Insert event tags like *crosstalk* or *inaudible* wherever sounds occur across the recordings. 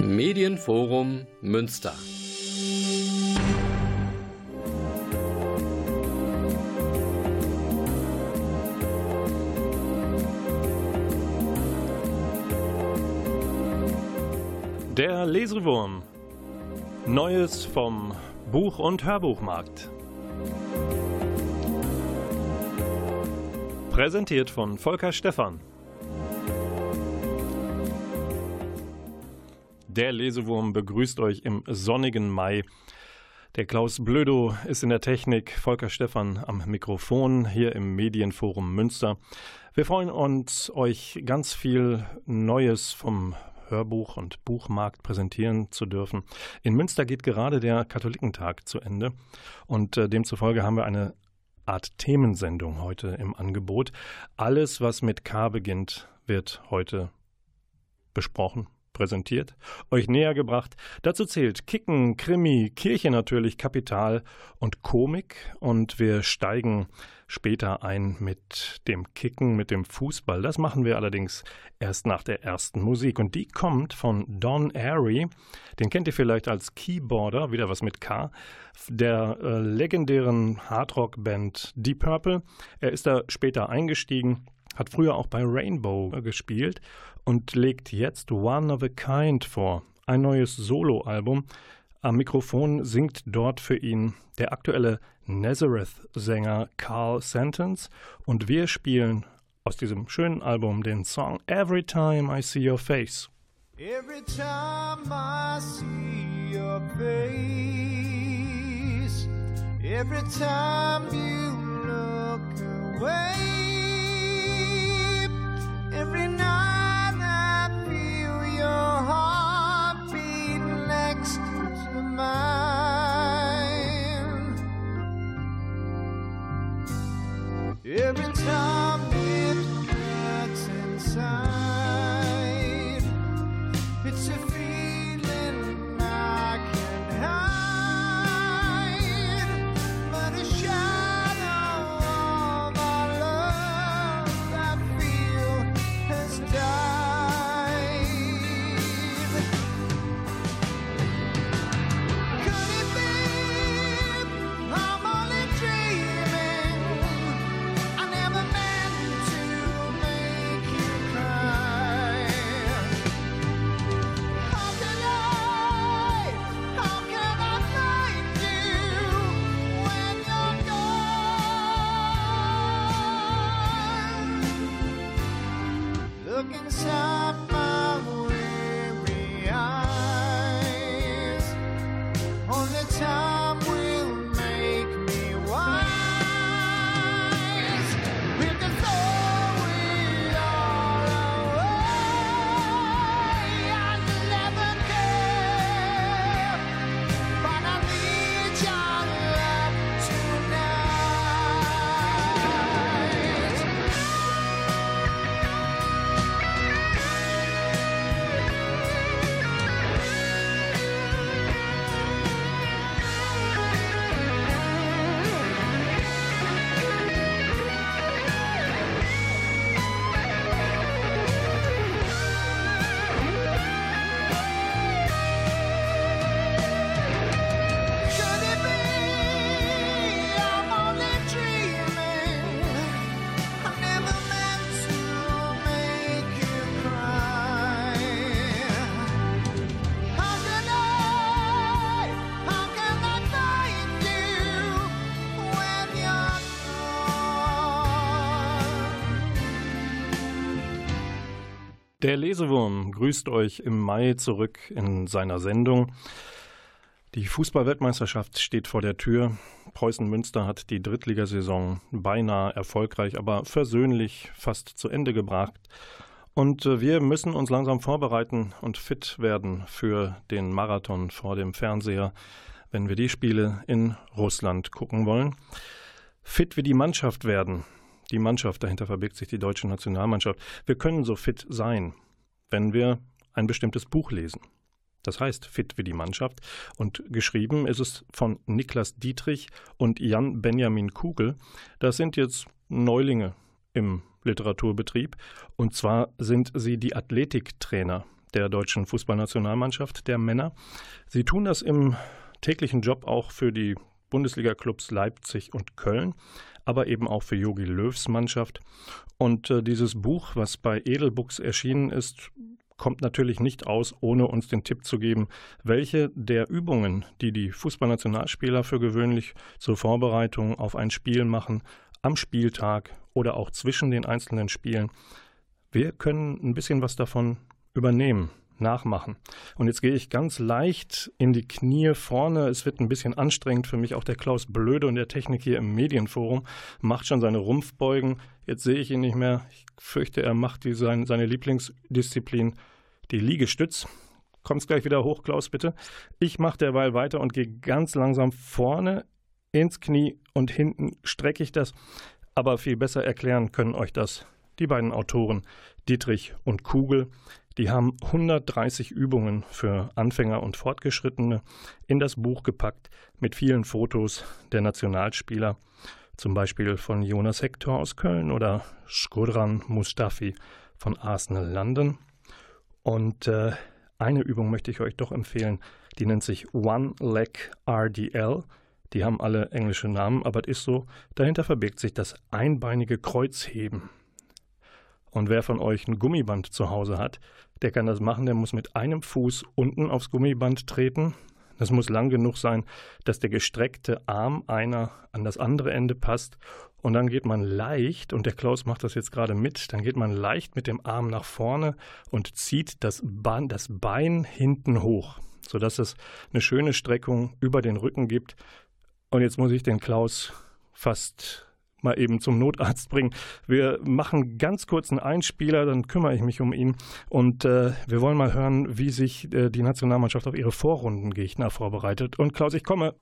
Medienforum Münster. Der Lesewurm. Neues vom Buch- und Hörbuchmarkt. Präsentiert von Volker Stephan. Der Lesewurm begrüßt euch im sonnigen Mai. Der Klaus Blödo ist in der Technik, Volker Stephan am Mikrofon hier im Medienforum Münster. Wir freuen uns, euch ganz viel Neues vom Hörbuch- und Buchmarkt präsentieren zu dürfen. In Münster geht gerade der Katholikentag zu Ende und äh, demzufolge haben wir eine Art Themensendung heute im Angebot. Alles, was mit K beginnt, wird heute besprochen, präsentiert, euch näher gebracht. Dazu zählt Kicken, Krimi, Kirche natürlich, Kapital und Komik. Und wir steigen später ein mit dem Kicken, mit dem Fußball. Das machen wir allerdings erst nach der ersten Musik. Und die kommt von Don Airy. Den kennt ihr vielleicht als Keyboarder, wieder was mit K, der äh, legendären Hardrock-Band Deep Purple. Er ist da später eingestiegen hat früher auch bei Rainbow gespielt und legt jetzt One of a Kind vor, ein neues Soloalbum. Am Mikrofon singt dort für ihn der aktuelle Nazareth-Sänger Carl Sentence und wir spielen aus diesem schönen Album den Song Every Time I See Your Face. Every time I see your face, every time you look away, every night mine. Every time Der Lesewurm grüßt euch im Mai zurück in seiner Sendung. Die Fußball-Weltmeisterschaft steht vor der Tür. Preußen Münster hat die Drittligasaison beinahe erfolgreich, aber versöhnlich fast zu Ende gebracht. Und äh, wir müssen uns langsam vorbereiten und fit werden für den Marathon vor dem Fernseher, wenn wir die Spiele in Russland gucken wollen. Fit wie die Mannschaft werden. Die Mannschaft, dahinter verbirgt sich die deutsche Nationalmannschaft. Wir können so fit sein, wenn wir ein bestimmtes Buch lesen. Das heißt Fit wie die Mannschaft. Und geschrieben ist es von Niklas Dietrich und Jan Benjamin Kugel. Das sind jetzt Neulinge im Literaturbetrieb. Und zwar sind sie die Athletiktrainer der deutschen Fußballnationalmannschaft der Männer. Sie tun das im täglichen Job auch für die Bundesliga-Clubs Leipzig und Köln, aber eben auch für Jogi Löws Mannschaft. Und äh, dieses Buch, was bei Edelbooks erschienen ist, kommt natürlich nicht aus, ohne uns den Tipp zu geben, welche der Übungen, die die Fußballnationalspieler für gewöhnlich zur Vorbereitung auf ein Spiel machen, am Spieltag oder auch zwischen den einzelnen Spielen, wir können ein bisschen was davon übernehmen, nachmachen. Und jetzt gehe ich ganz leicht in die Knie vorne. Es wird ein bisschen anstrengend für mich. Auch der Klaus Blöde und der Technik hier im Medienforum macht schon seine Rumpfbeugen. Jetzt sehe ich ihn nicht mehr. Ich fürchte, er macht die, sein, seine Lieblingsdisziplin, die Liegestütz. Kommst gleich wieder hoch, Klaus, bitte. Ich mache derweil weiter und gehe ganz langsam vorne ins Knie und hinten strecke ich das. Aber viel besser erklären können euch das die beiden Autoren Dietrich und Kugel. Die haben 130 Übungen für Anfänger und Fortgeschrittene in das Buch gepackt mit vielen Fotos der Nationalspieler, zum Beispiel von Jonas Hector aus Köln oder Skodran Mustafi von Arsenal London. Und äh, eine Übung möchte ich euch doch empfehlen, die nennt sich One Leg RDL. Die haben alle englische Namen, aber es ist so, dahinter verbirgt sich das einbeinige Kreuzheben. Und wer von euch ein Gummiband zu Hause hat, der kann das machen. Der muss mit einem Fuß unten aufs Gummiband treten. Das muss lang genug sein, dass der gestreckte Arm einer an das andere Ende passt. Und dann geht man leicht, und der Klaus macht das jetzt gerade mit, dann geht man leicht mit dem Arm nach vorne und zieht das Bein, das Bein hinten hoch, sodass es eine schöne Streckung über den Rücken gibt. Und jetzt muss ich den Klaus fast mal eben zum Notarzt bringen. Wir machen ganz kurz einen Einspieler, dann kümmere ich mich um ihn. Und äh, wir wollen mal hören, wie sich äh, die Nationalmannschaft auf ihre Vorrundengegner vorbereitet. Und Klaus, ich komme.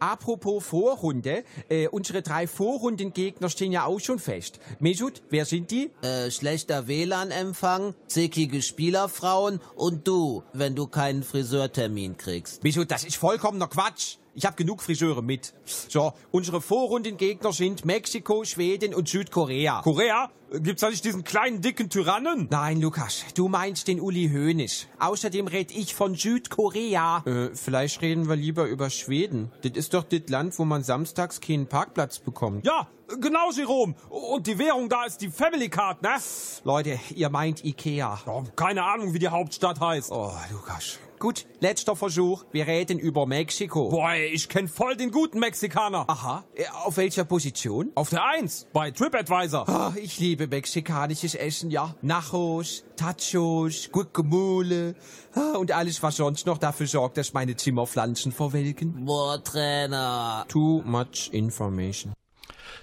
Apropos Vorrunde, äh, unsere drei Vorrundengegner stehen ja auch schon fest. Mesut, wer sind die? Äh, schlechter WLAN-Empfang, zickige Spielerfrauen und du, wenn du keinen Friseurtermin kriegst. Mesut, das ist vollkommener Quatsch. Ich habe genug Friseure mit. So, unsere Vorrundengegner sind Mexiko, Schweden und Südkorea. Korea? Gibt's da nicht diesen kleinen, dicken Tyrannen? Nein, Lukas, du meinst den Uli Hoeneß. Außerdem red ich von Südkorea. Äh, vielleicht reden wir lieber über Schweden. Das ist doch das Land, wo man samstags keinen Parkplatz bekommt. Ja, genau, Jerome. Und die Währung da ist die Family Card, ne? Leute, ihr meint Ikea. Oh, keine Ahnung, wie die Hauptstadt heißt. Oh, Lukas. Gut, letzter Versuch. Wir reden über Mexiko. Boah, ey, ich kenn voll den guten Mexikaner. Aha. Äh, Auf welcher Position? Auf der Eins, bei TripAdvisor. Ah, ich liebe mexikanisches Essen, ja. Nachos, Tachos, Guacamole ah, und alles, was sonst noch dafür sorgt, dass meine Zimmerpflanzen verwelken. Boah, Trainer. Too much information.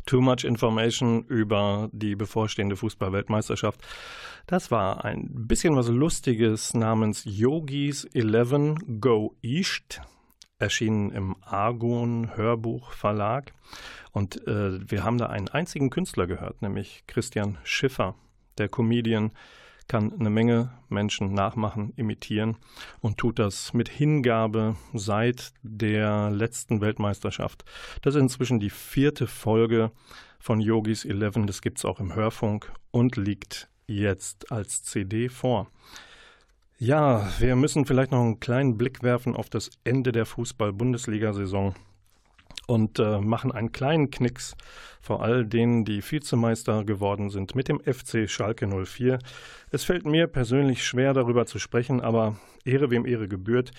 Too much information über die bevorstehende Fußballweltmeisterschaft. Das war ein bisschen was Lustiges namens Yogis 11 Go East, erschienen im Argon Hörbuch Verlag. Und äh, wir haben da einen einzigen Künstler gehört, nämlich Christian Schiffer, der Comedian, kann eine Menge Menschen nachmachen, imitieren und tut das mit Hingabe seit der letzten Weltmeisterschaft. Das ist inzwischen die vierte Folge von Yogis 11. Das gibt es auch im Hörfunk und liegt jetzt als CD vor. Ja, wir müssen vielleicht noch einen kleinen Blick werfen auf das Ende der Fußball-Bundesliga-Saison und äh, machen einen kleinen Knicks vor all denen, die Vizemeister geworden sind mit dem FC Schalke 04. Es fällt mir persönlich schwer, darüber zu sprechen, aber Ehre wem Ehre gebührt.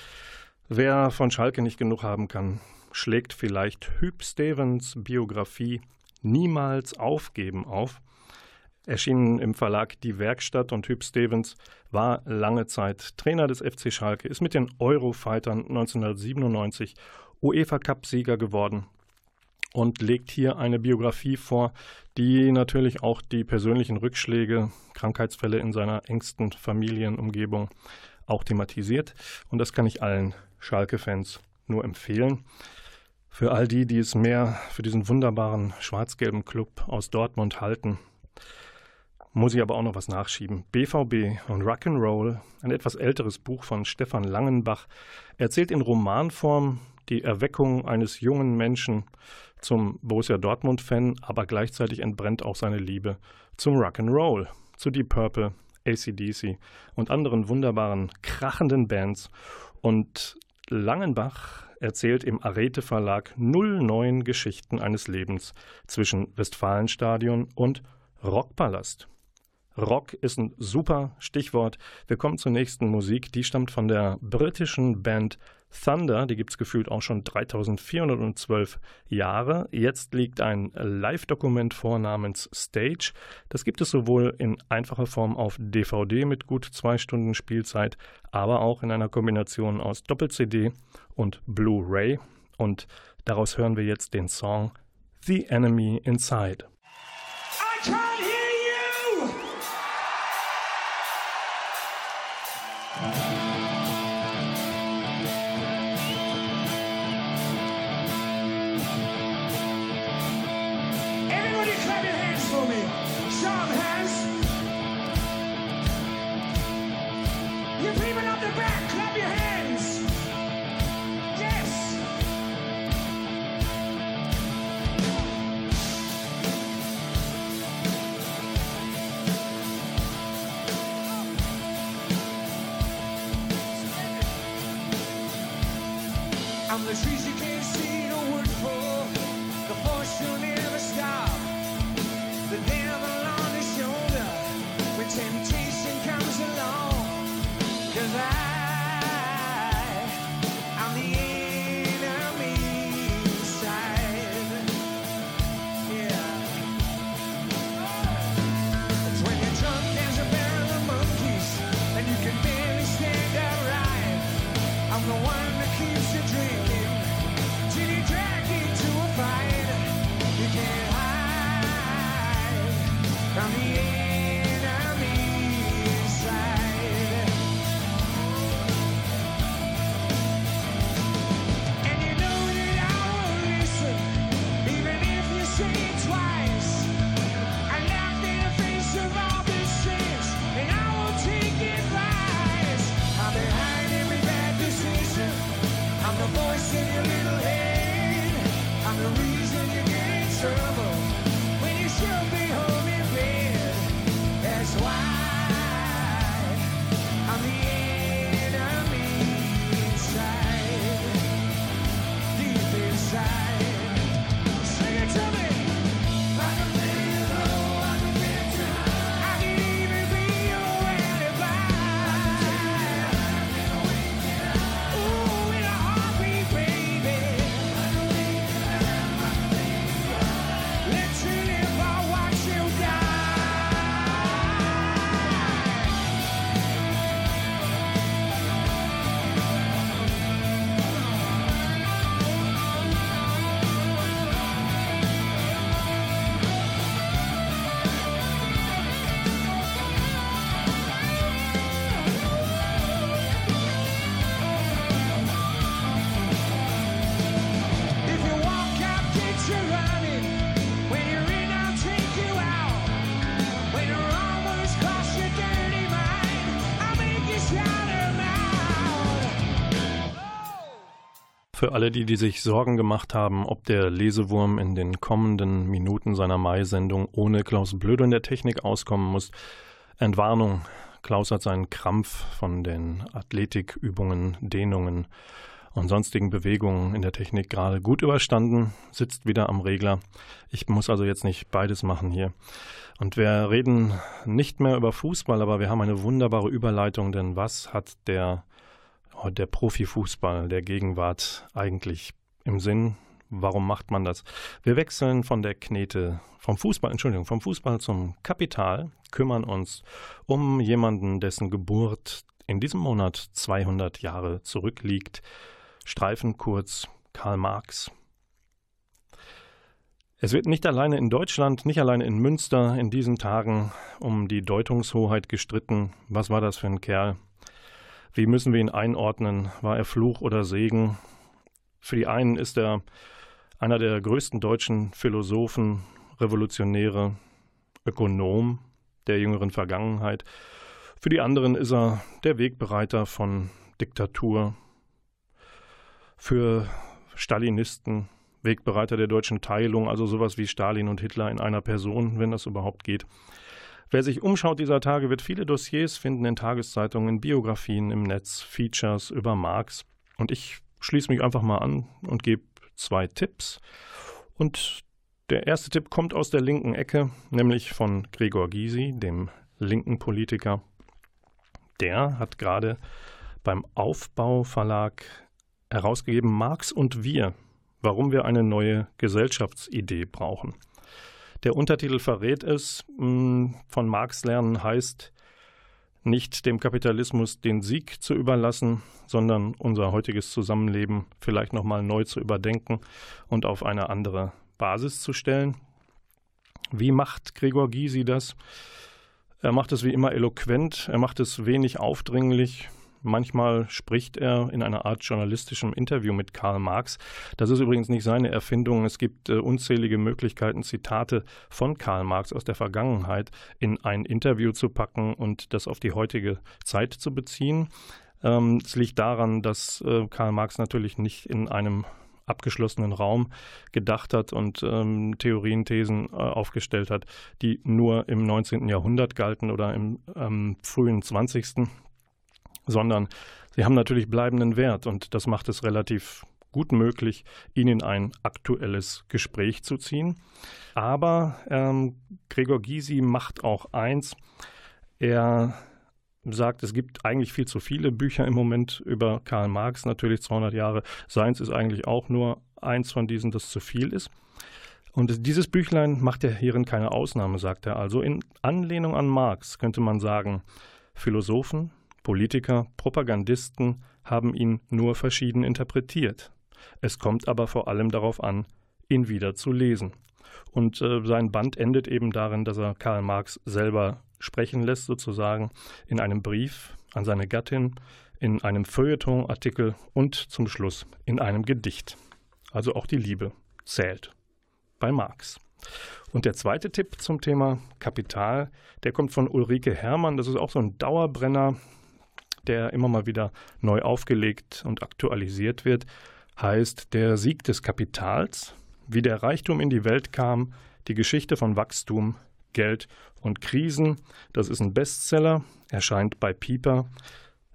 Wer von Schalke nicht genug haben kann, schlägt vielleicht Hüb Stevens Biografie Niemals aufgeben auf. Erschienen im Verlag Die Werkstatt und Hüb Stevens war lange Zeit Trainer des FC Schalke, ist mit den Eurofightern 1997 UEFA-Cup-Sieger geworden und legt hier eine Biografie vor, die natürlich auch die persönlichen Rückschläge, Krankheitsfälle in seiner engsten Familienumgebung auch thematisiert. Und das kann ich allen Schalke-Fans nur empfehlen. Für all die, die es mehr für diesen wunderbaren schwarz-gelben Club aus Dortmund halten, muss ich aber auch noch was nachschieben. BVB und Rock'n'Roll, ein etwas älteres Buch von Stefan Langenbach, erzählt in Romanform die Erweckung eines jungen Menschen zum Borussia Dortmund-Fan, aber gleichzeitig entbrennt auch seine Liebe zum Rock'n'Roll, zu Deep Purple, ACDC und anderen wunderbaren, krachenden Bands. Und Langenbach erzählt im Arete Verlag 09 Geschichten eines Lebens zwischen Westfalenstadion und Rockpalast. Rock ist ein super Stichwort. Wir kommen zur nächsten Musik. Die stammt von der britischen Band Thunder. Die gibt es gefühlt auch schon 3412 Jahre. Jetzt liegt ein Live-Dokument vor namens Stage. Das gibt es sowohl in einfacher Form auf DVD mit gut zwei Stunden Spielzeit, aber auch in einer Kombination aus Doppel-CD und Blu-ray. Und daraus hören wir jetzt den Song The Enemy Inside. I Thank you. Für alle die, die sich Sorgen gemacht haben, ob der Lesewurm in den kommenden Minuten seiner Mai-Sendung ohne Klaus Blödo in der Technik auskommen muss, Entwarnung. Klaus hat seinen Krampf von den Athletikübungen, Dehnungen und sonstigen Bewegungen in der Technik gerade gut überstanden, sitzt wieder am Regler. Ich muss also jetzt nicht beides machen hier. Und wir reden nicht mehr über Fußball, aber wir haben eine wunderbare Überleitung, denn was hat der der Profifußball der Gegenwart eigentlich im Sinn? Warum macht man das? Wir wechseln von der Knete, vom Fußball, Entschuldigung, vom Fußball zum Kapital, kümmern uns um jemanden, dessen Geburt in diesem Monat 200 Jahre zurückliegt. Streifen kurz Karl Marx. Es wird nicht alleine in Deutschland, nicht alleine in Münster in diesen Tagen um die Deutungshoheit gestritten. Was war das für ein Kerl? Wie müssen wir ihn einordnen? War er Fluch oder Segen? Für die einen ist er einer der größten deutschen Philosophen, Revolutionäre, Ökonom der jüngeren Vergangenheit. Für die anderen ist er der Wegbereiter von Diktatur. Für Stalinisten Wegbereiter der deutschen Teilung, also sowas wie Stalin und Hitler in einer Person, wenn das überhaupt geht. Wer sich umschaut dieser Tage, wird viele Dossiers finden in Tageszeitungen, Biografien im Netz, Features über Marx. Und ich schließe mich einfach mal an und gebe zwei Tipps. Und der erste Tipp kommt aus der linken Ecke, nämlich von Gregor Gysi, dem linken Politiker. Der hat gerade beim Aufbau Verlag herausgegeben Marx und wir, warum wir eine neue Gesellschaftsidee brauchen. Der Untertitel verrät es, mh, von Marx lernen heißt nicht dem Kapitalismus den Sieg zu überlassen, sondern unser heutiges Zusammenleben vielleicht nochmal neu zu überdenken und auf eine andere Basis zu stellen. Wie macht Gregor Gysi das? Er macht es wie immer eloquent, er macht es wenig aufdringlich, Manchmal spricht er in einer Art journalistischem Interview mit Karl Marx. Das ist übrigens nicht seine Erfindung. Es gibt äh, unzählige Möglichkeiten, Zitate von Karl Marx aus der Vergangenheit in ein Interview zu packen und das auf die heutige Zeit zu beziehen. Ähm, es liegt daran, dass äh, Karl Marx natürlich nicht in einem abgeschlossenen Raum gedacht hat und ähm, Theorien, Thesen äh, aufgestellt hat, die nur im 19. Jahrhundert galten oder im ähm, frühen 20 sondern sie haben natürlich bleibenden Wert und das macht es relativ gut möglich, ihn in ein aktuelles Gespräch zu ziehen. Aber ähm, Gregor Gysi macht auch eins. Er sagt, es gibt eigentlich viel zu viele Bücher im Moment über Karl Marx, natürlich 200 Jahre. Seins ist eigentlich auch nur eins von diesen, das zu viel ist. Und dieses Büchlein macht er hierin keine Ausnahme, sagt er also. In Anlehnung an Marx könnte man sagen, Philosophen, Politiker, Propagandisten haben ihn nur verschieden interpretiert. Es kommt aber vor allem darauf an, ihn wieder zu lesen. Und äh, sein Band endet eben darin, dass er Karl Marx selber sprechen lässt, sozusagen in einem Brief an seine Gattin, in einem Feuilleton-Artikel und zum Schluss in einem Gedicht. Also auch die Liebe zählt bei Marx. Und der zweite Tipp zum Thema Kapital, der kommt von Ulrike Herrmann. Das ist auch so ein Dauerbrenner der immer mal wieder neu aufgelegt und aktualisiert wird, heißt Der Sieg des Kapitals, wie der Reichtum in die Welt kam, die Geschichte von Wachstum, Geld und Krisen. Das ist ein Bestseller, erscheint bei Pieper.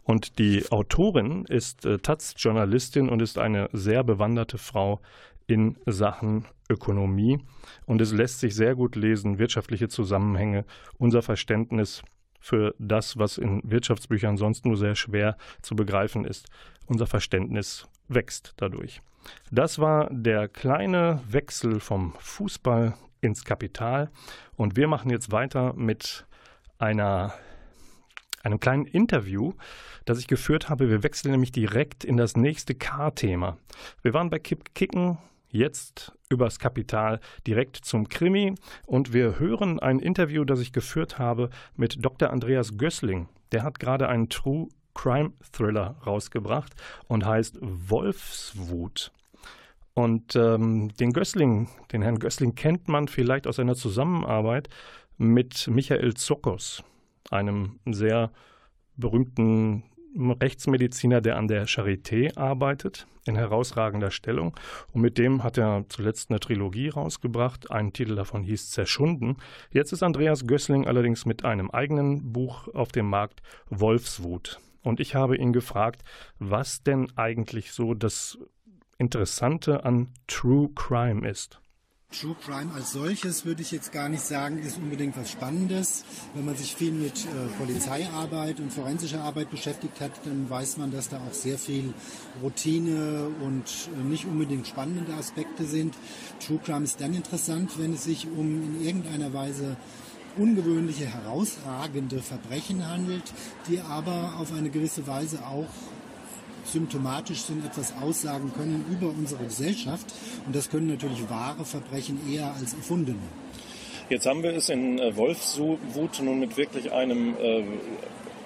Und die Autorin ist äh, Taz-Journalistin und ist eine sehr bewanderte Frau in Sachen Ökonomie. Und es lässt sich sehr gut lesen, wirtschaftliche Zusammenhänge, unser Verständnis für das, was in Wirtschaftsbüchern sonst nur sehr schwer zu begreifen ist. Unser Verständnis wächst dadurch. Das war der kleine Wechsel vom Fußball ins Kapital und wir machen jetzt weiter mit einer einem kleinen Interview, das ich geführt habe. Wir wechseln nämlich direkt in das nächste K-Thema. Wir waren bei Kicken jetzt übers Kapital direkt zum Krimi und wir hören ein Interview, das ich geführt habe mit Dr. Andreas Gößling. Der hat gerade einen True Crime Thriller rausgebracht und heißt Wolfswut. Und ähm, den Gößling, den Herrn Gößling kennt man vielleicht aus seiner Zusammenarbeit mit Michael Zokos, einem sehr berühmten Rechtsmediziner, der an der Charité arbeitet, in herausragender Stellung. Und mit dem hat er zuletzt eine Trilogie rausgebracht. Ein Titel davon hieß Zerschunden. Jetzt ist Andreas Gößling allerdings mit einem eigenen Buch auf dem Markt, Wolfswut. Und ich habe ihn gefragt, was denn eigentlich so das Interessante an True Crime ist. True Crime als solches würde ich jetzt gar nicht sagen, ist unbedingt was Spannendes. Wenn man sich viel mit äh, Polizeiarbeit und forensischer Arbeit beschäftigt hat, dann weiß man, dass da auch sehr viel Routine und äh, nicht unbedingt spannende Aspekte sind. True Crime ist dann interessant, wenn es sich um in irgendeiner Weise ungewöhnliche, herausragende Verbrechen handelt, die aber auf eine gewisse Weise auch symptomatisch sind, etwas aussagen können über unsere Gesellschaft. Und das können natürlich wahre Verbrechen eher als erfundene. Jetzt haben wir es in äh, Wolfswut nun mit wirklich einem äh,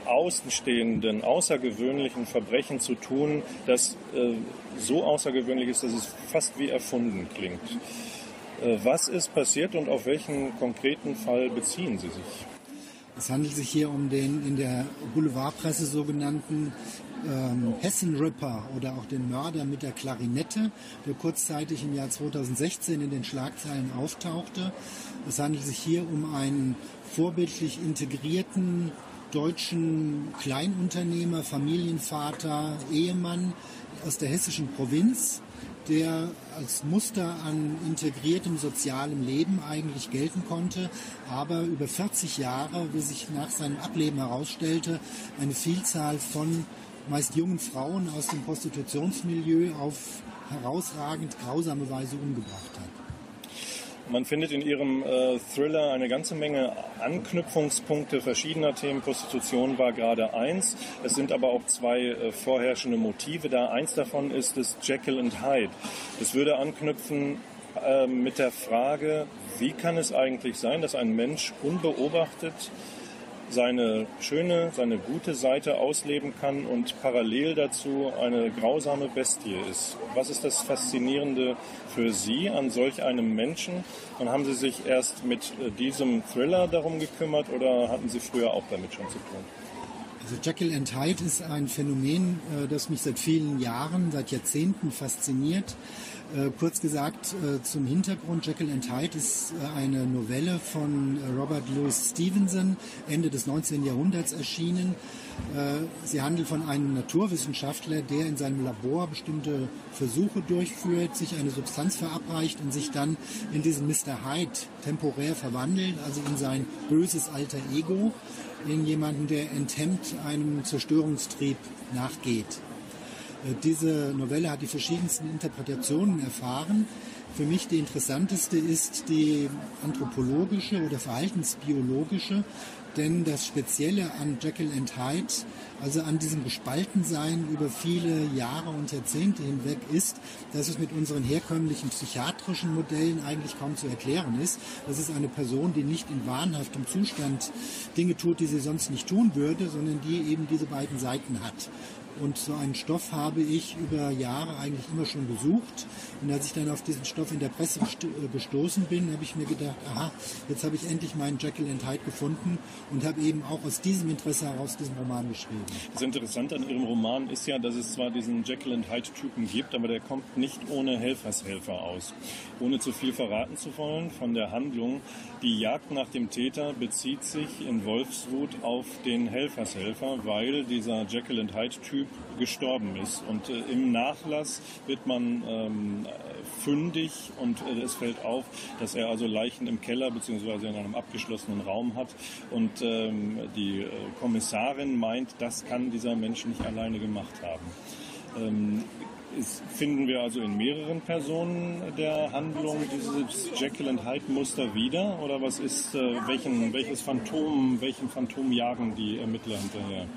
außenstehenden, außergewöhnlichen Verbrechen zu tun, das äh, so außergewöhnlich ist, dass es fast wie erfunden klingt. Äh, was ist passiert und auf welchen konkreten Fall beziehen Sie sich? Es handelt sich hier um den in der Boulevardpresse sogenannten ähm, Hessen-Ripper oder auch den Mörder mit der Klarinette, der kurzzeitig im Jahr 2016 in den Schlagzeilen auftauchte. Es handelt sich hier um einen vorbildlich integrierten deutschen Kleinunternehmer, Familienvater, Ehemann aus der hessischen Provinz, der als Muster an integriertem sozialem Leben eigentlich gelten konnte, aber über 40 Jahre, wie sich nach seinem Ableben herausstellte, eine Vielzahl von meist jungen Frauen aus dem Prostitutionsmilieu auf herausragend grausame Weise umgebracht hat. Man findet in Ihrem äh, Thriller eine ganze Menge Anknüpfungspunkte verschiedener Themen. Prostitution war gerade eins. Es sind aber auch zwei äh, vorherrschende Motive da. Eins davon ist das Jekyll and Hyde. Es würde anknüpfen äh, mit der Frage, wie kann es eigentlich sein, dass ein Mensch unbeobachtet seine schöne, seine gute Seite ausleben kann und parallel dazu eine grausame Bestie ist. Was ist das Faszinierende für Sie an solch einem Menschen? Und haben Sie sich erst mit äh, diesem Thriller darum gekümmert oder hatten Sie früher auch damit schon zu tun? Also Jekyll and Hyde ist ein Phänomen, äh, das mich seit vielen Jahren, seit Jahrzehnten fasziniert. Äh, kurz gesagt äh, zum Hintergrund, Jekyll and Hyde ist eine Novelle von Robert Louis Stevenson, Ende des 19. Jahrhunderts erschienen. Sie handelt von einem Naturwissenschaftler, der in seinem Labor bestimmte Versuche durchführt, sich eine Substanz verabreicht und sich dann in diesen Mr. Hyde temporär verwandelt, also in sein böses alter Ego, in jemanden, der enthemmt einem Zerstörungstrieb nachgeht. Äh, Diese Novelle hat die verschiedensten Interpretationen erfahren. Für mich die interessanteste ist die anthropologische oder verhaltensbiologische, denn das Spezielle an Jekyll and Hyde, also an diesem Gespaltensein über viele Jahre und Jahrzehnte hinweg, ist, dass es mit unseren herkömmlichen psychiatrischen Modellen eigentlich kaum zu erklären ist. Das ist eine Person, die nicht in wahnhaftem Zustand Dinge tut, die sie sonst nicht tun würde, sondern die eben diese beiden Seiten hat. Und so einen Stoff habe ich über Jahre eigentlich immer schon gesucht. Und als ich dann auf diesen Stoff in der Presse äh, gestoßen bin, habe ich mir gedacht, aha, jetzt habe ich endlich meinen Jekyll and Hyde gefunden und habe eben auch aus diesem Interesse heraus diesen Roman geschrieben. Das Interessante an Ihrem Roman ist ja, dass es zwar diesen Jekyll and Hyde-Typen gibt, aber der kommt nicht ohne Helfershelfer aus. Ohne zu viel verraten zu wollen von der Handlung, die Jagd nach dem Täter bezieht sich in Wolfswut auf den Helfershelfer, weil dieser Jekyll and Hyde-Typ gestorben ist. Und äh, im Nachlass wird man ähm, fündig und äh, es fällt auf, dass er also Leichen im Keller bzw. in einem abgeschlossenen Raum hat. Und ähm, die äh, Kommissarin meint, das kann dieser Mensch nicht alleine gemacht haben. Ähm, es finden wir also in mehreren Personen der Handlung dieses Jekyll and Hyde Muster wieder oder was ist äh, welchen welches Phantom welchen Phantom jagen die Ermittler hinterher?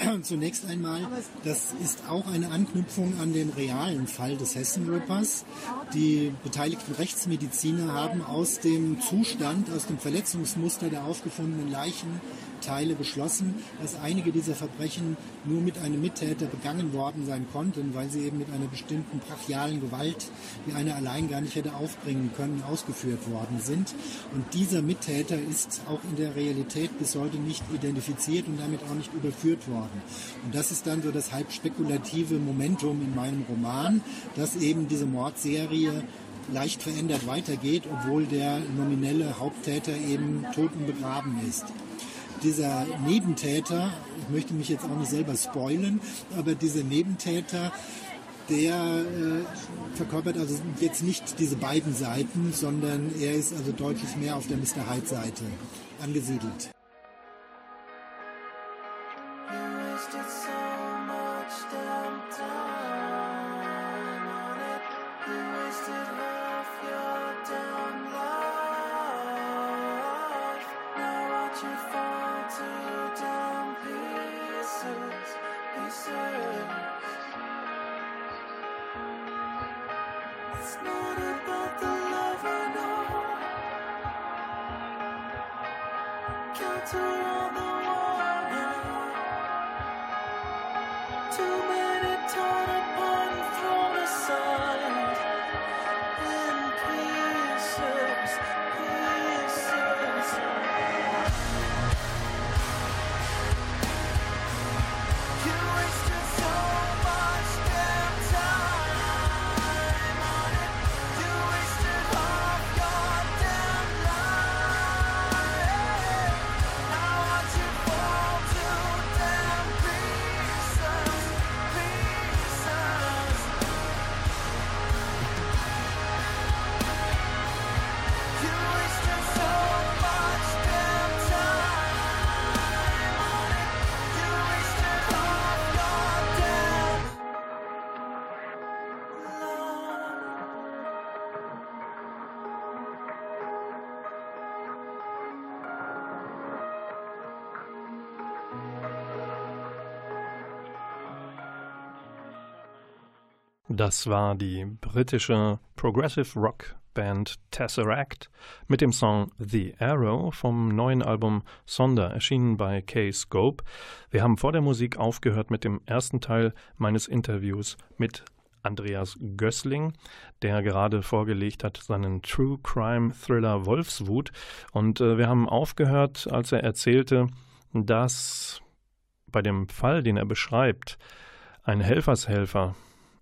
Äh, *clears throat* Zunächst einmal, das ist auch eine Anknüpfung an den realen Fall des Hessen-Rippers. Die beteiligten Rechtsmediziner haben aus dem Zustand, aus dem Verletzungsmuster der aufgefundenen Leichenteile beschlossen, dass einige dieser Verbrechen nur mit einem Mittäter begangen worden sein konnten, weil sie eben mit einer bestimmten brachialen Gewalt, die einer allein gar nicht hätte aufbringen können, ausgeführt worden sind. Und dieser Mittäter ist auch in der Realität bis heute nicht identifiziert und damit auch nicht überführt worden. Und das ist dann so das halb spekulative Momentum in meinem Roman, dass eben diese Mordserie leicht verändert weitergeht, obwohl der nominelle Haupttäter eben tot und begraben ist dieser Nebentäter, ich möchte mich jetzt auch nicht selber spoilen, aber dieser Nebentäter, der äh, verkörpert also jetzt nicht diese beiden Seiten, sondern er ist also deutlich mehr auf der Mr. Hyde-Seite angesiedelt. to all Das war die britische Progressive Rock Band Tesseract mit dem Song The Arrow vom neuen Album Sonder, erschienen bei K-Scope. Wir haben vor der Musik aufgehört mit dem ersten Teil meines Interviews mit Andreas Gößling, der gerade vorgelegt hat seinen True Crime Thriller Wolfswut. Und äh, wir haben aufgehört, als er erzählte, dass bei dem Fall, den er beschreibt, ein Helfershelfer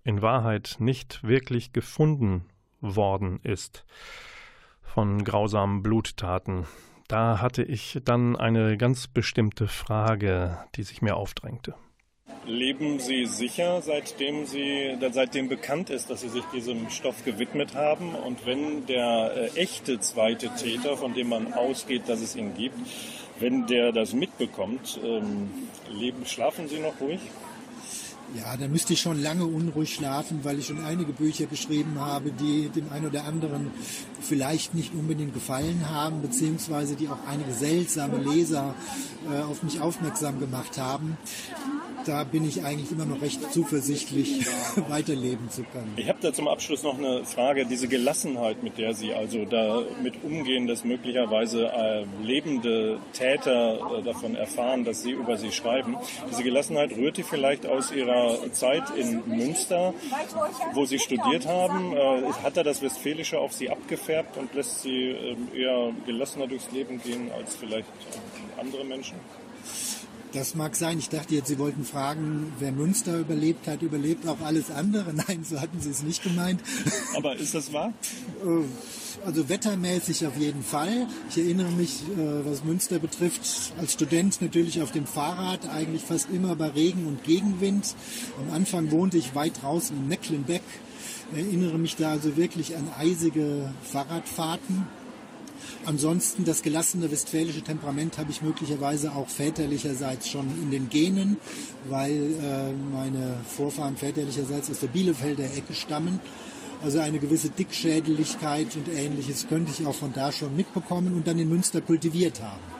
in Wahrheit nicht wirklich gefunden worden ist von grausamen Bluttaten. Da hatte ich dann eine ganz bestimmte Frage, die sich mir aufdrängte. Leben Sie sicher, seitdem, Sie, seitdem bekannt ist, dass Sie sich diesem Stoff gewidmet haben? Und wenn der äh, echte zweite Täter, von dem man ausgeht, dass es ihn gibt, wenn der das mitbekommt, ähm, leben, schlafen Sie noch ruhig? Ja, da müsste ich schon lange unruhig schlafen, weil ich schon einige Bücher geschrieben habe, die dem einen oder anderen vielleicht nicht unbedingt gefallen haben, beziehungsweise die auch einige seltsame Leser äh, auf mich aufmerksam gemacht haben da bin ich eigentlich immer noch recht zuversichtlich, *laughs* weiterleben zu können. Ich habe da zum Abschluss noch eine Frage. Diese Gelassenheit, mit der Sie also damit umgehen, dass möglicherweise äh, lebende Täter äh, davon erfahren, dass Sie über sie schreiben, diese Gelassenheit rührt die vielleicht aus Ihrer Zeit in Münster, wo Sie studiert haben? Äh, hat da das Westfälische auf Sie abgefärbt und lässt Sie ähm, eher gelassener durchs Leben gehen als vielleicht andere Menschen? Das mag sein. Ich dachte jetzt, Sie wollten fragen, wer Münster überlebt hat, überlebt auch alles andere. *laughs* Nein, so hatten Sie es nicht gemeint. Aber ist das wahr? Äh, also wettermäßig auf jeden Fall. Ich erinnere mich, äh, was Münster betrifft, als Student natürlich auf dem Fahrrad, eigentlich fast immer bei Regen und Gegenwind. Am Anfang wohnte ich weit draußen in Mecklenbeck. Ich erinnere mich da also wirklich an eisige Fahrradfahrten. Ansonsten das gelassene westfälische Temperament habe ich möglicherweise auch väterlicherseits schon in den Genen, weil äh, meine Vorfahren väterlicherseits aus der Bielefelder Ecke stammen. Also eine gewisse Dickschädeligkeit und ähnliches könnte ich auch von da schon mitbekommen und dann in Münster kultiviert haben.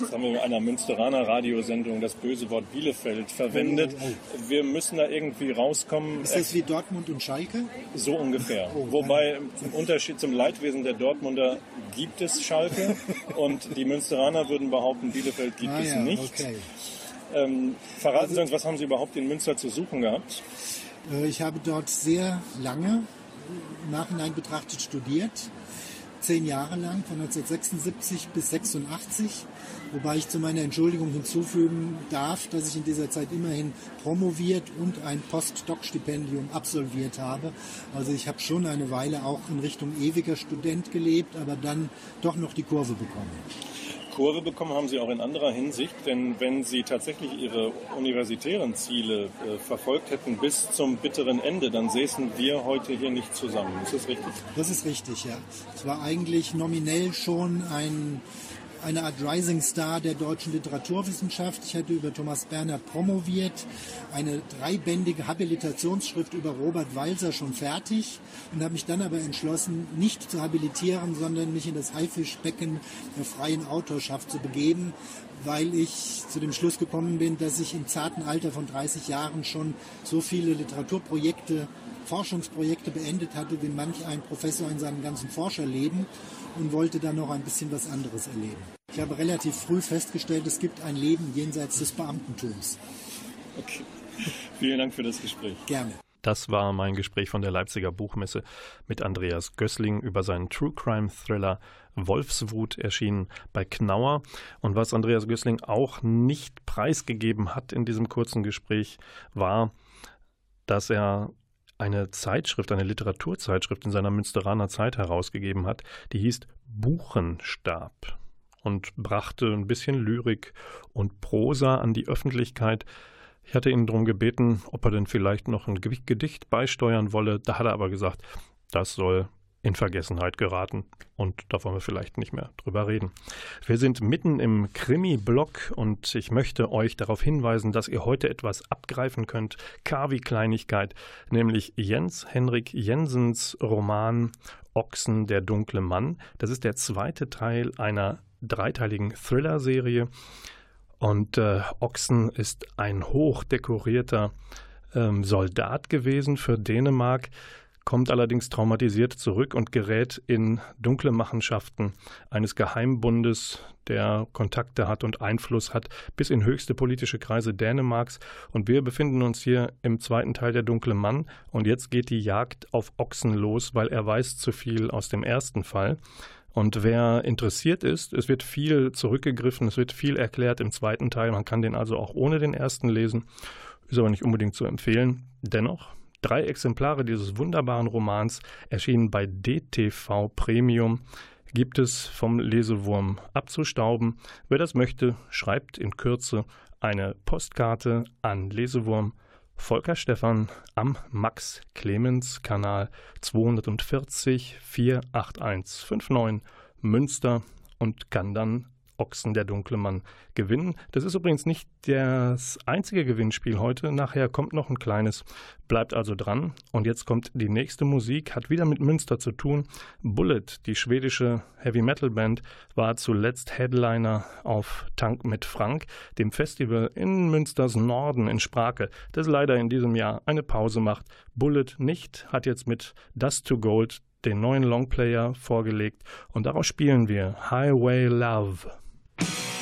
Das haben wir in einer Münsteraner Radiosendung das böse Wort Bielefeld verwendet. Oh, oh, oh. Wir müssen da irgendwie rauskommen. Ist das wie Dortmund und Schalke? So ungefähr. Wobei im Unterschied zum Leidwesen der Dortmunder gibt es Schalke und die Münsteraner würden behaupten, Bielefeld gibt ah, es ja, nicht. Okay. Ähm, verraten also, Sie uns, was haben Sie überhaupt in Münster zu suchen gehabt? Äh, ich habe dort sehr lange im Nachhinein betrachtet studiert zehn Jahre lang, von 1976 bis 86, wobei ich zu meiner Entschuldigung hinzufügen darf, dass ich in dieser Zeit immerhin promoviert und ein Postdoc-Stipendium absolviert habe. Also ich habe schon eine Weile auch in Richtung ewiger Student gelebt, aber dann doch noch die Kurve bekommen. Kurve bekommen haben Sie auch in anderer Hinsicht, denn wenn Sie tatsächlich Ihre universitären Ziele äh, verfolgt hätten bis zum bitteren Ende, dann säßen wir heute hier nicht zusammen. Ist das richtig? Das ist richtig, ja. Es war eigentlich nominell schon ein eine Art Rising Star der deutschen Literaturwissenschaft. Ich hatte über Thomas Bernhard promoviert, eine dreibändige Habilitationsschrift über Robert Walser schon fertig und habe mich dann aber entschlossen, nicht zu habilitieren, sondern mich in das Haifischbecken der freien Autorschaft zu begeben, weil ich zu dem Schluss gekommen bin, dass ich im zarten Alter von 30 Jahren schon so viele Literaturprojekte Forschungsprojekte beendet hatte, wie manch ein Professor in seinem ganzen Forscherleben und wollte dann noch ein bisschen was anderes erleben. Ich habe relativ früh festgestellt, es gibt ein Leben jenseits des Beamtentums. Okay. *laughs* Vielen Dank für das Gespräch. Gerne. Das war mein Gespräch von der Leipziger Buchmesse mit Andreas Gößling über seinen True Crime Thriller Wolfswut erschienen bei Knauer. Und was Andreas Gößling auch nicht preisgegeben hat in diesem kurzen Gespräch, war, dass er eine Zeitschrift, eine Literaturzeitschrift in seiner Münsteraner Zeit herausgegeben hat, die hieß Buchenstab und brachte ein bisschen Lyrik und Prosa an die Öffentlichkeit. Ich hatte ihn darum gebeten, ob er denn vielleicht noch ein Gedicht beisteuern wolle. Da hat er aber gesagt, das soll in Vergessenheit geraten. Und da wollen wir vielleicht nicht mehr drüber reden. Wir sind mitten im Krimi-Block und ich möchte euch darauf hinweisen, dass ihr heute etwas abgreifen könnt. Kavi Kleinigkeit, nämlich Jens Henrik Jensens Roman Ochsen, der dunkle Mann. Das ist der zweite Teil einer dreiteiligen Thriller-Serie. Und äh, Ochsen ist ein hochdekorierter ähm, Soldat gewesen für Dänemark, kommt allerdings traumatisiert zurück und gerät in dunkle Machenschaften eines Geheimbundes, der Kontakte hat und Einfluss hat bis in höchste politische Kreise Dänemarks. Und wir befinden uns hier im zweiten Teil der Dunkle Mann. Und jetzt geht die Jagd auf Ochsen los, weil er weiß zu viel aus dem ersten Fall. Und wer interessiert ist, es wird viel zurückgegriffen, es wird viel erklärt im zweiten Teil. Man kann den also auch ohne den ersten lesen, ist aber nicht unbedingt zu empfehlen. Dennoch, drei Exemplare dieses wunderbaren Romans erschienen bei DTV Premium gibt es vom Lesewurm abzustauben. Wer das möchte, schreibt in Kürze eine Postkarte an Lesewurm Volker Stephan am Max Clemens Kanal 240 48159 Münster und kann dann Ochsen der dunkle Mann gewinnen. Das ist übrigens nicht das einzige Gewinnspiel heute. Nachher kommt noch ein kleines. Bleibt also dran. Und jetzt kommt die nächste Musik, hat wieder mit Münster zu tun. Bullet, die schwedische Heavy Metal Band, war zuletzt Headliner auf Tank mit Frank, dem Festival in Münsters Norden in Sprake, das leider in diesem Jahr eine Pause macht. Bullet nicht, hat jetzt mit Dust to Gold den neuen Longplayer vorgelegt und daraus spielen wir Highway Love. Die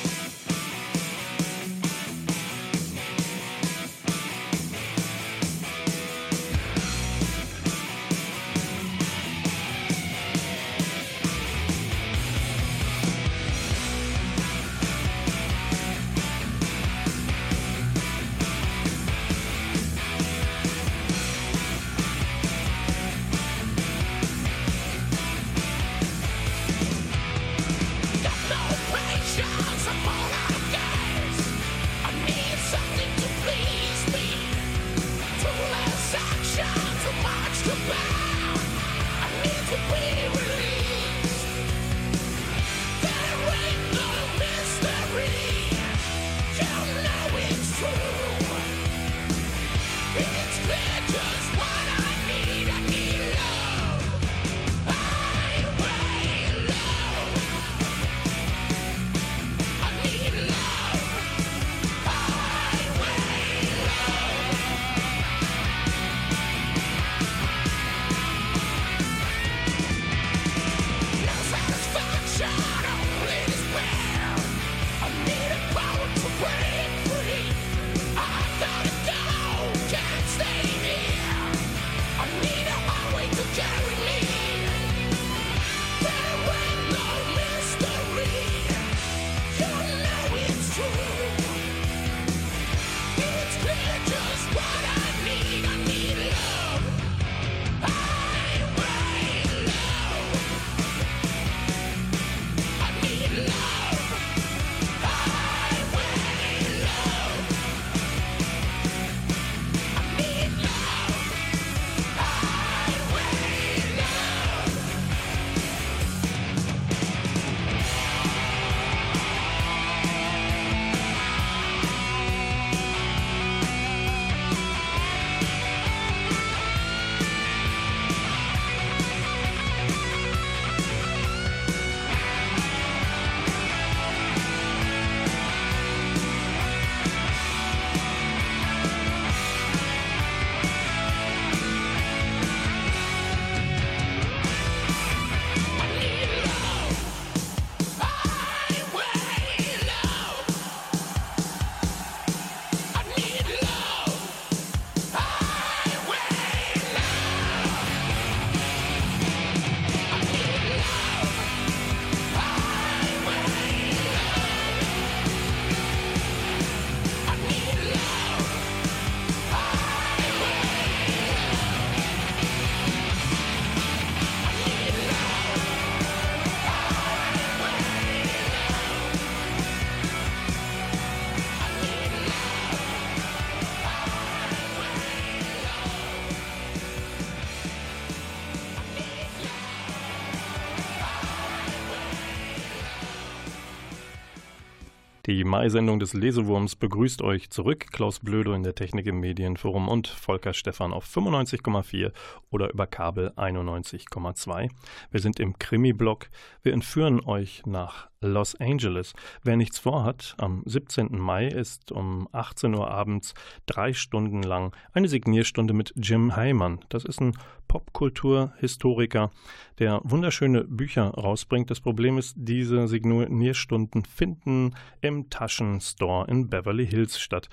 Mai-Sendung des Lesewurms begrüßt euch zurück. Klaus Blödo in der Technik im Medienforum und Volker Stephan auf 95,4 oder über Kabel 91,2. Wir sind im Krimi-Blog. Wir entführen euch nach Los Angeles. Wer nichts vorhat, am 17. Mai ist um 18 Uhr abends drei Stunden lang eine Signierstunde mit Jim Heyman. Das ist ein Popkulturhistoriker, der wunderschöne Bücher rausbringt. Das Problem ist, diese Signierstunden finden im Taschenstore in Beverly Hills statt.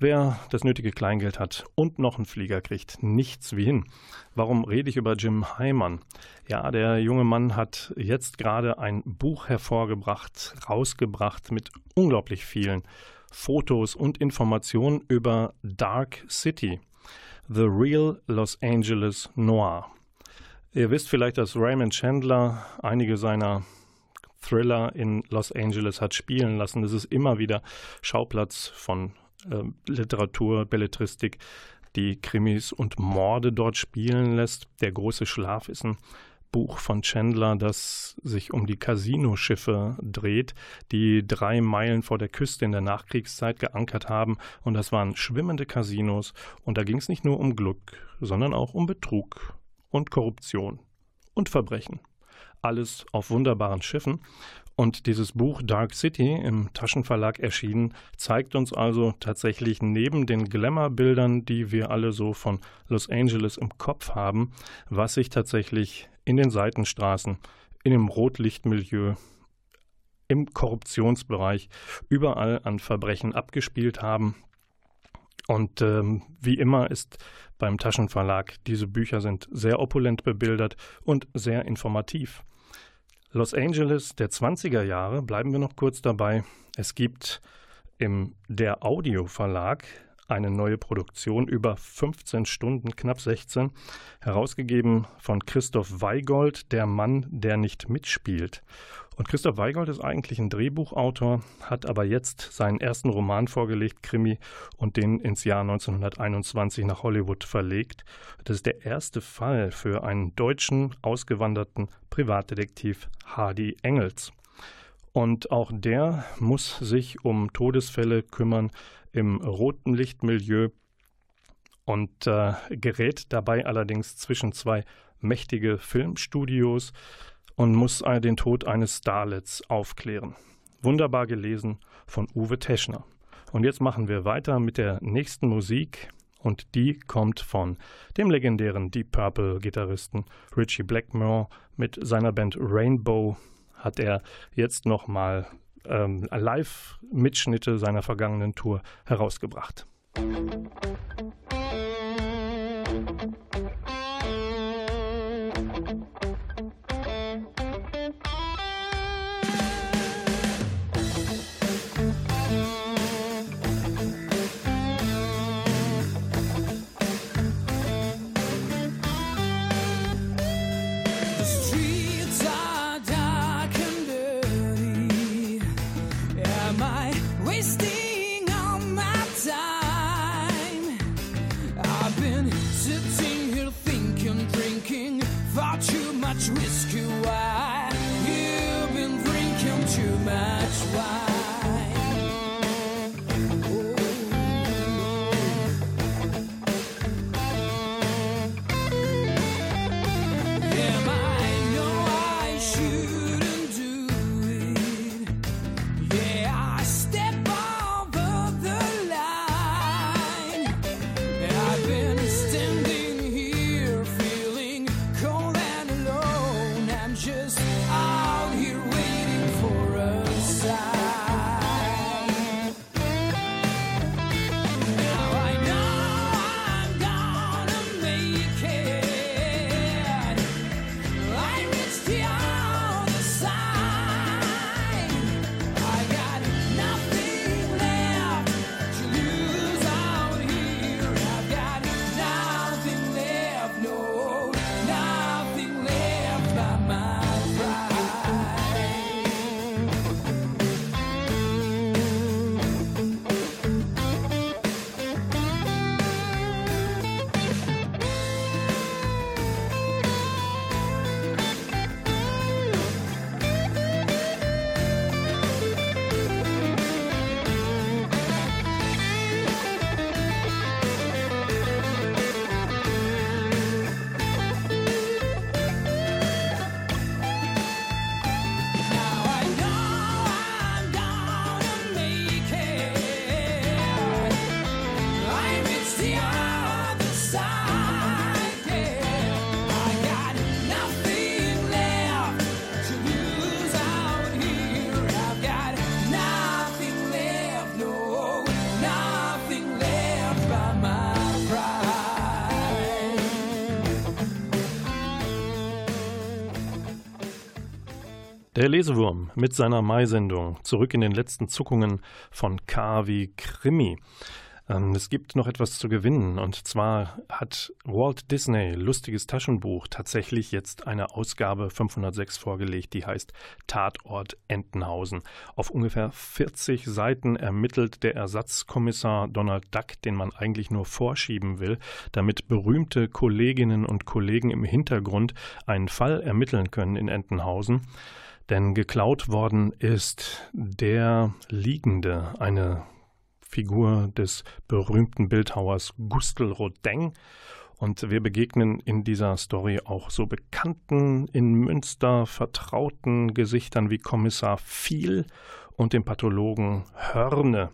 Wer das nötige Kleingeld hat und noch einen Flieger kriegt, nichts wie hin. Warum rede ich über Jim Heimann? Ja, der junge Mann hat jetzt gerade ein Buch hervorgebracht, rausgebracht mit unglaublich vielen Fotos und Informationen über Dark City, The Real Los Angeles Noir. Ihr wisst vielleicht, dass Raymond Chandler einige seiner Thriller in Los Angeles hat spielen lassen. Das ist immer wieder Schauplatz von Literatur, Belletristik, die Krimis und Morde dort spielen lässt. Der große Schlaf ist ein Buch von Chandler, das sich um die Casinoschiffe dreht, die drei Meilen vor der Küste in der Nachkriegszeit geankert haben. Und das waren schwimmende Casinos. Und da ging es nicht nur um Glück, sondern auch um Betrug und Korruption und Verbrechen. Alles auf wunderbaren Schiffen. Und dieses Buch Dark City im Taschenverlag erschienen, zeigt uns also tatsächlich neben den Glamour-Bildern, die wir alle so von Los Angeles im Kopf haben, was sich tatsächlich in den Seitenstraßen, in dem Rotlichtmilieu, im Korruptionsbereich überall an Verbrechen abgespielt haben. Und ähm, wie immer ist beim Taschenverlag, diese Bücher sind sehr opulent bebildert und sehr informativ. Los Angeles der 20er Jahre, bleiben wir noch kurz dabei. Es gibt im Der Audio Verlag eine neue Produktion über 15 Stunden, knapp 16, herausgegeben von Christoph Weigold, der Mann, der nicht mitspielt. Und Christoph Weigold ist eigentlich ein Drehbuchautor, hat aber jetzt seinen ersten Roman vorgelegt, Krimi, und den ins Jahr 1921 nach Hollywood verlegt. Das ist der erste Fall für einen deutschen ausgewanderten Privatdetektiv Hardy Engels. Und auch der muss sich um Todesfälle kümmern im roten Lichtmilieu und äh, gerät dabei allerdings zwischen zwei mächtige Filmstudios und muss den Tod eines Starlets aufklären. Wunderbar gelesen von Uwe Teschner. Und jetzt machen wir weiter mit der nächsten Musik und die kommt von dem legendären Deep Purple Gitarristen Richie Blackmore mit seiner Band Rainbow hat er jetzt nochmal ähm, Live-Mitschnitte seiner vergangenen Tour herausgebracht. Musik Der Lesewurm mit seiner Mai-Sendung zurück in den letzten Zuckungen von K wie Krimi. Ähm, es gibt noch etwas zu gewinnen und zwar hat Walt Disney lustiges Taschenbuch tatsächlich jetzt eine Ausgabe 506 vorgelegt, die heißt Tatort Entenhausen. Auf ungefähr 40 Seiten ermittelt der Ersatzkommissar Donald Duck, den man eigentlich nur vorschieben will, damit berühmte Kolleginnen und Kollegen im Hintergrund einen Fall ermitteln können in Entenhausen. Denn geklaut worden ist der Liegende, eine Figur des berühmten Bildhauers Gustl Rodin. Und wir begegnen in dieser Story auch so bekannten, in Münster vertrauten Gesichtern wie Kommissar Viel und dem Pathologen Hörne.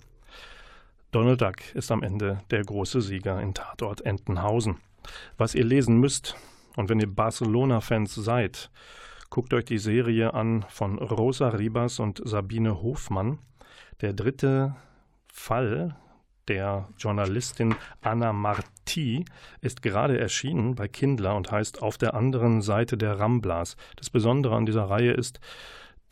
Donald Duck ist am Ende der große Sieger in Tatort Entenhausen. Was ihr lesen müsst, und wenn ihr Barcelona-Fans seid, guckt euch die Serie an von Rosa Ribas und Sabine Hofmann. Der dritte Fall der Journalistin Anna Marti ist gerade erschienen bei Kindler und heißt Auf der anderen Seite der Ramblas. Das Besondere an dieser Reihe ist,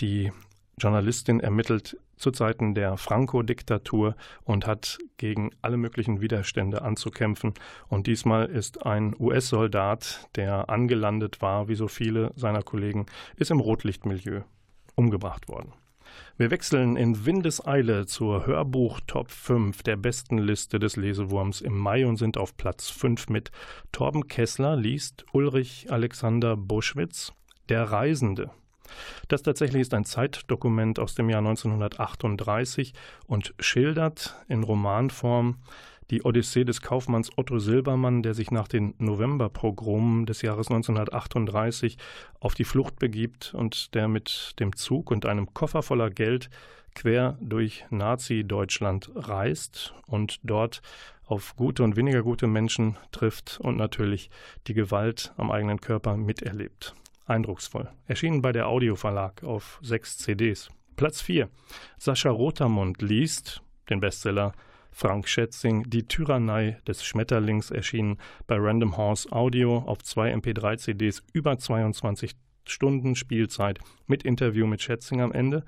die Journalistin ermittelt zu Zeiten der Franco-Diktatur und hat gegen alle möglichen Widerstände anzukämpfen. Und diesmal ist ein US-Soldat, der angelandet war, wie so viele seiner Kollegen, ist im Rotlichtmilieu umgebracht worden. Wir wechseln in Windeseile zur Hörbuch-Top 5 der besten Liste des Lesewurms im Mai und sind auf Platz 5 mit Torben Kessler liest Ulrich Alexander Buschwitz Der Reisende. Das tatsächlich ist ein Zeitdokument aus dem Jahr 1938 und schildert in Romanform die Odyssee des Kaufmanns Otto Silbermann, der sich nach den Novemberprogramen des Jahres 1938 auf die Flucht begibt und der mit dem Zug und einem Koffer voller Geld quer durch Nazi-Deutschland reist und dort auf gute und weniger gute Menschen trifft und natürlich die Gewalt am eigenen Körper miterlebt. Eindrucksvoll. Erschienen bei der Audioverlag auf sechs CDs. Platz 4. Sascha Rotermund liest den Bestseller Frank Schätzing Die Tyrannei des Schmetterlings erschienen bei Random Horse Audio auf zwei MP3-CDs über 22 Stunden Spielzeit mit Interview mit Schätzing am Ende.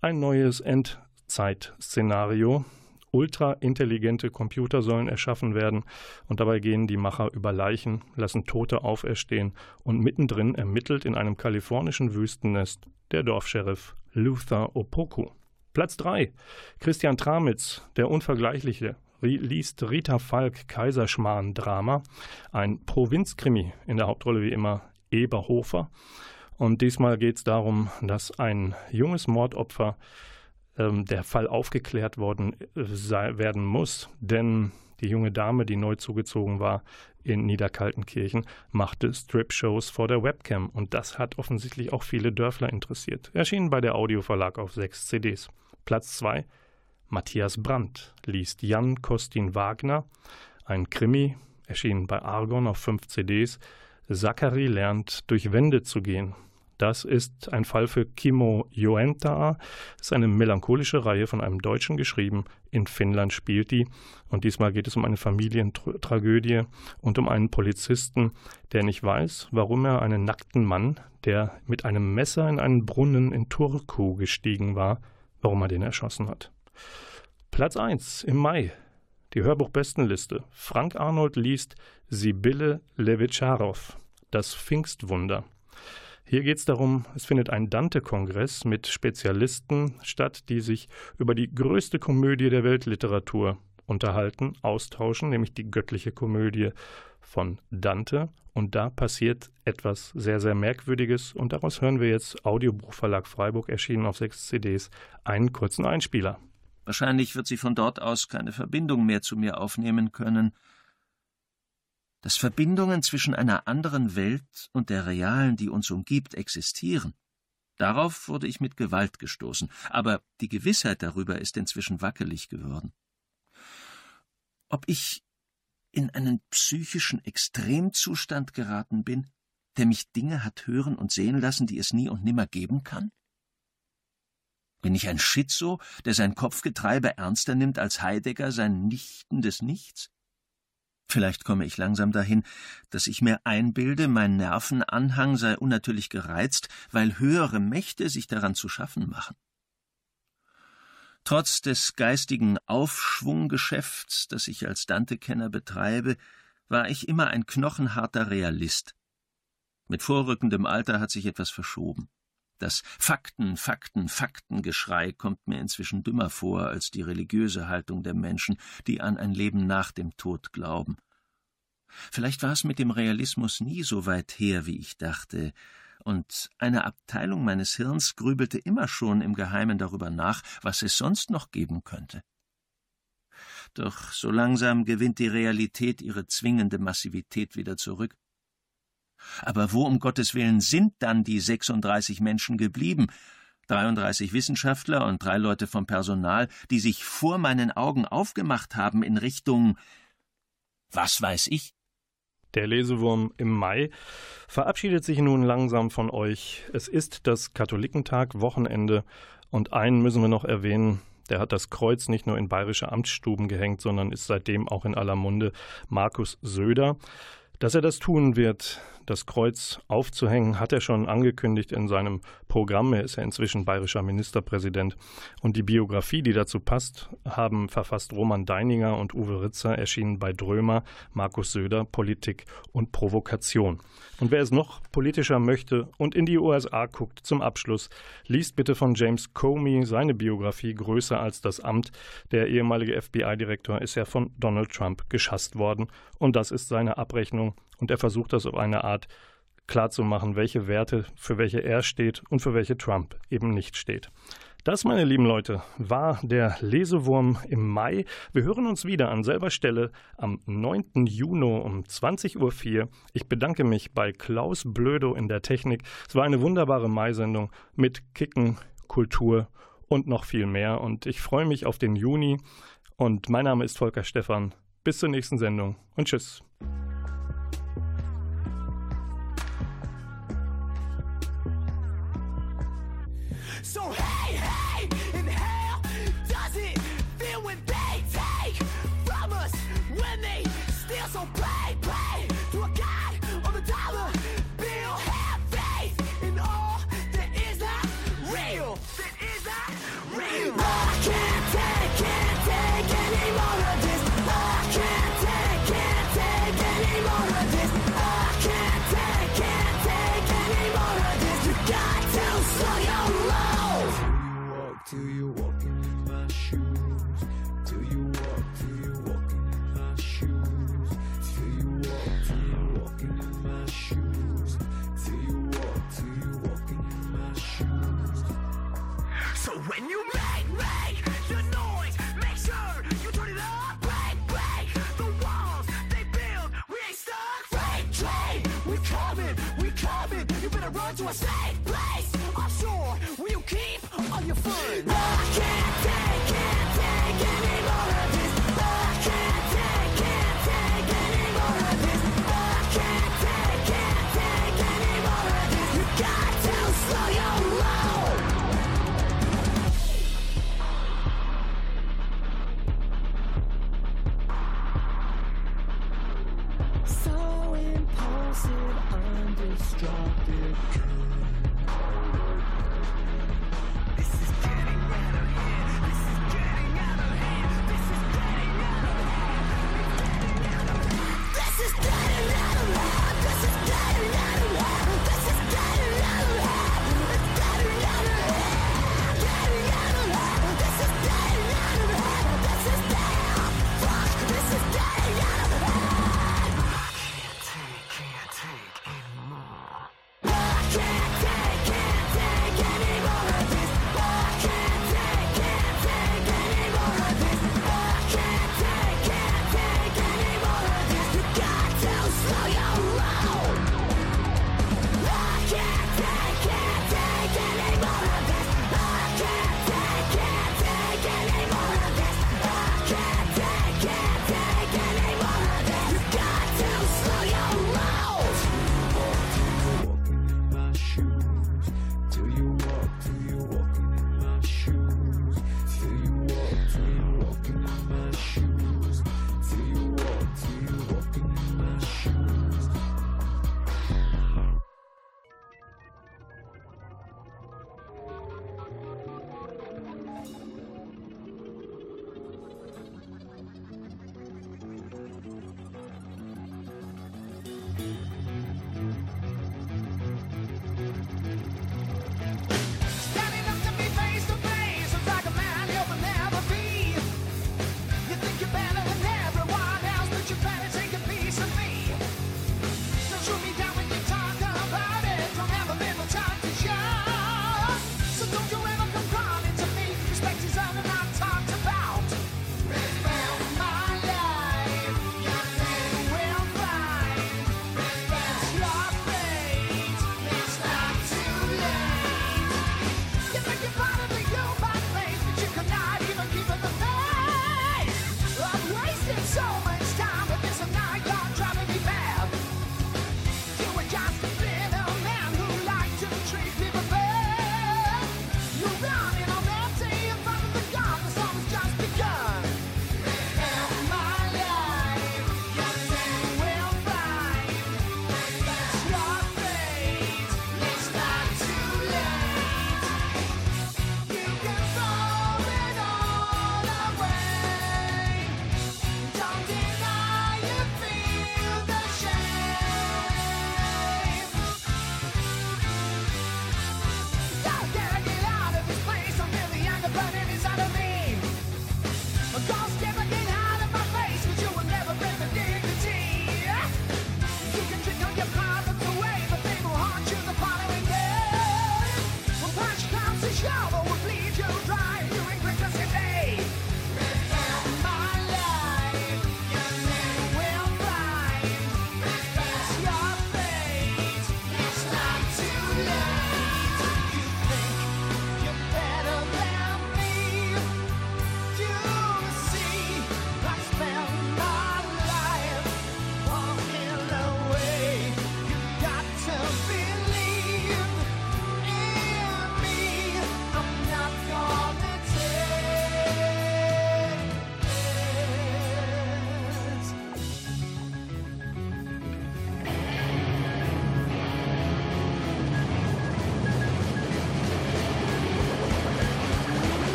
Ein neues Endzeit-Szenario. Ultra intelligente Computer sollen erschaffen werden und dabei gehen die Macher über Leichen, lassen Tote auferstehen und mittendrin ermittelt in einem kalifornischen Wüstennest der Dorfscheriff Luther Opoku. Platz 3. Christian Tramitz, der Unvergleichliche, liest Rita Falk Kaiserschmarrn-Drama, ein Provinzkrimi, in der Hauptrolle wie immer Eberhofer. Und diesmal geht es darum, dass ein junges Mordopfer ähm, der Fall aufgeklärt worden äh, sei, werden muss, denn die junge Dame, die neu zugezogen war in Niederkaltenkirchen, machte Strip-Shows vor der Webcam und das hat offensichtlich auch viele Dörfler interessiert. Erschienen bei der Audioverlag auf sechs CDs. Platz 2 Matthias Brandt liest Jan Kostin Wagner, ein Krimi, erschienen bei Argon auf fünf CDs. Zachary lernt, durch Wände zu gehen. Das ist ein Fall für Kimo Joenta. Das ist eine melancholische Reihe von einem Deutschen geschrieben. In Finnland spielt die. Und diesmal geht es um eine Familientragödie und um einen Polizisten, der nicht weiß, warum er einen nackten Mann, der mit einem Messer in einen Brunnen in Turku gestiegen war, warum er den erschossen hat. Platz 1 im Mai. Die Hörbuchbestenliste. Frank Arnold liest Sibylle Levitscharow, das Pfingstwunder. Hier geht es darum, es findet ein Dante-Kongress mit Spezialisten statt, die sich über die größte Komödie der Weltliteratur unterhalten, austauschen, nämlich die göttliche Komödie von Dante. Und da passiert etwas sehr, sehr Merkwürdiges. Und daraus hören wir jetzt Audiobuchverlag Freiburg, erschienen auf sechs CDs, einen kurzen Einspieler. Wahrscheinlich wird sie von dort aus keine Verbindung mehr zu mir aufnehmen können. Dass Verbindungen zwischen einer anderen Welt und der realen, die uns umgibt, existieren, darauf wurde ich mit Gewalt gestoßen, aber die Gewissheit darüber ist inzwischen wackelig geworden. Ob ich in einen psychischen Extremzustand geraten bin, der mich Dinge hat hören und sehen lassen, die es nie und nimmer geben kann? Bin ich ein Schizo, der sein Kopfgetreibe ernster nimmt als Heidegger sein Nichten des Nichts? Vielleicht komme ich langsam dahin, dass ich mir einbilde, mein Nervenanhang sei unnatürlich gereizt, weil höhere Mächte sich daran zu schaffen machen. Trotz des geistigen Aufschwunggeschäfts, das ich als Dante-Kenner betreibe, war ich immer ein knochenharter Realist. Mit vorrückendem Alter hat sich etwas verschoben. Das Fakten, Fakten, Faktengeschrei kommt mir inzwischen dümmer vor als die religiöse Haltung der Menschen, die an ein Leben nach dem Tod glauben. Vielleicht war es mit dem Realismus nie so weit her, wie ich dachte, und eine Abteilung meines Hirns grübelte immer schon im Geheimen darüber nach, was es sonst noch geben könnte. Doch so langsam gewinnt die Realität ihre zwingende Massivität wieder zurück. Aber wo um Gottes Willen sind dann die 36 Menschen geblieben? 33 Wissenschaftler und drei Leute vom Personal, die sich vor meinen Augen aufgemacht haben in Richtung was weiß ich? Der Lesewurm im Mai verabschiedet sich nun langsam von euch. Es ist das Katholikentag, Wochenende, und einen müssen wir noch erwähnen. Der hat das Kreuz nicht nur in bayerische Amtsstuben gehängt, sondern ist seitdem auch in aller Munde Markus Söder. Dass er das tun wird, das Kreuz aufzuhängen, hat er schon angekündigt in seinem Programm. Er ist ja inzwischen bayerischer Ministerpräsident. Und die Biografie, die dazu passt, haben verfasst Roman Deininger und Uwe Ritzer, erschienen bei Drömer, Markus Söder, Politik und Provokation. Und wer es noch politischer möchte und in die USA guckt, zum Abschluss, liest bitte von James Comey seine Biografie Größer als das Amt. Der ehemalige FBI-Direktor ist ja von Donald Trump geschasst worden. Und das ist seine Abrechnung. Und er versucht das auf eine Art klarzumachen, welche Werte, für welche er steht und für welche Trump eben nicht steht. Das, meine lieben Leute, war der Lesewurm im Mai. Wir hören uns wieder an selber Stelle am 9. Juni um 20.04 Uhr. Ich bedanke mich bei Klaus Blödo in der Technik. Es war eine wunderbare Mai-Sendung mit Kicken, Kultur und noch viel mehr. Und ich freue mich auf den Juni. Und mein Name ist Volker Stephan. Bis zur nächsten Sendung und tschüss. So